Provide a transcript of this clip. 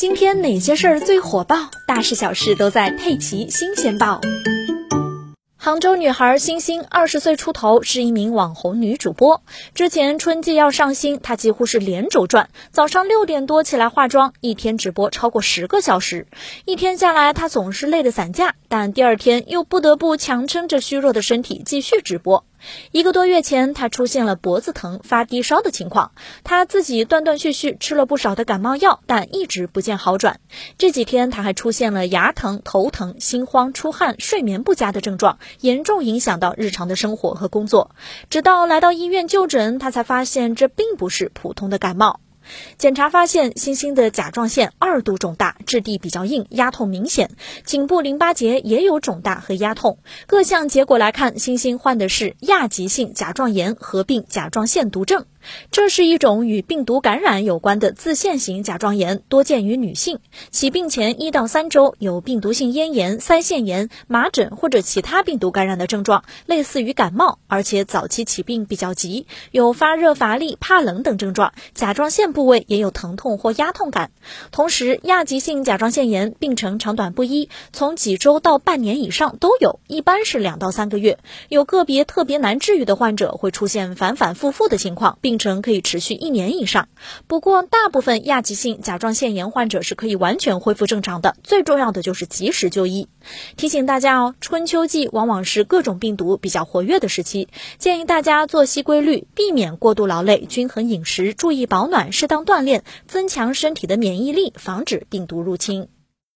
今天哪些事儿最火爆？大事小事都在《佩奇新鲜报》。杭州女孩星星二十岁出头，是一名网红女主播。之前春季要上新，她几乎是连轴转，早上六点多起来化妆，一天直播超过十个小时。一天下来，她总是累得散架，但第二天又不得不强撑着虚弱的身体继续直播。一个多月前，他出现了脖子疼、发低烧的情况。他自己断断续续吃了不少的感冒药，但一直不见好转。这几天，他还出现了牙疼、头疼、心慌、出汗、睡眠不佳的症状，严重影响到日常的生活和工作。直到来到医院就诊，他才发现这并不是普通的感冒。检查发现，星星的甲状腺二度肿大，质地比较硬，压痛明显，颈部淋巴结也有肿大和压痛。各项结果来看，星星患的是亚急性甲状炎合并甲状腺毒症。这是一种与病毒感染有关的自限型甲状炎，多见于女性。起病前一到三周有病毒性咽炎、腮腺炎、麻疹或者其他病毒感染的症状，类似于感冒，而且早期起病比较急，有发热、乏力、怕冷等症状。甲状腺部位也有疼痛或压痛感。同时，亚急性甲状腺炎病程长短不一，从几周到半年以上都有，一般是两到三个月。有个别特别难治愈的患者会出现反反复复的情况，病程可以持续一年以上。不过，大部分亚急性甲状腺炎患者是可以完全恢复正常的。最重要的就是及时就医。提醒大家哦，春秋季往往是各种病毒比较活跃的时期，建议大家作息规律，避免过度劳累，均衡饮食，注意保暖，适当锻炼，增强身体的免疫力，防止病毒入侵。